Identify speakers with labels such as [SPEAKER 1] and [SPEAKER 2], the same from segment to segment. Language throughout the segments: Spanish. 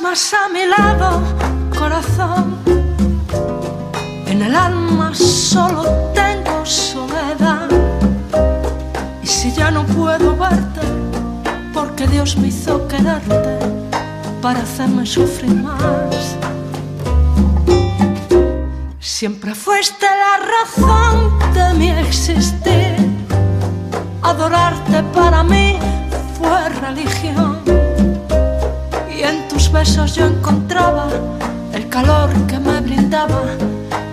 [SPEAKER 1] más a mi lado, corazón. En el alma solo tengo soledad. Y si ya no puedo verte, porque Dios me hizo quererte para hacerme sufrir más. Siempre fuiste la razón de mi existir. Adorarte para mí fue religión besos yo encontraba el calor que me brindaba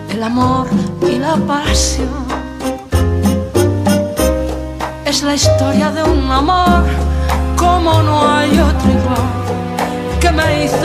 [SPEAKER 1] el amor y la pasión. Es la historia de un amor como no hay otro igual, que me hizo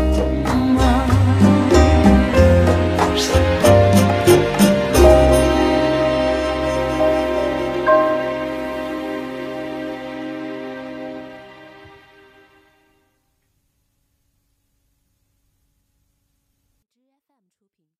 [SPEAKER 1] 出品。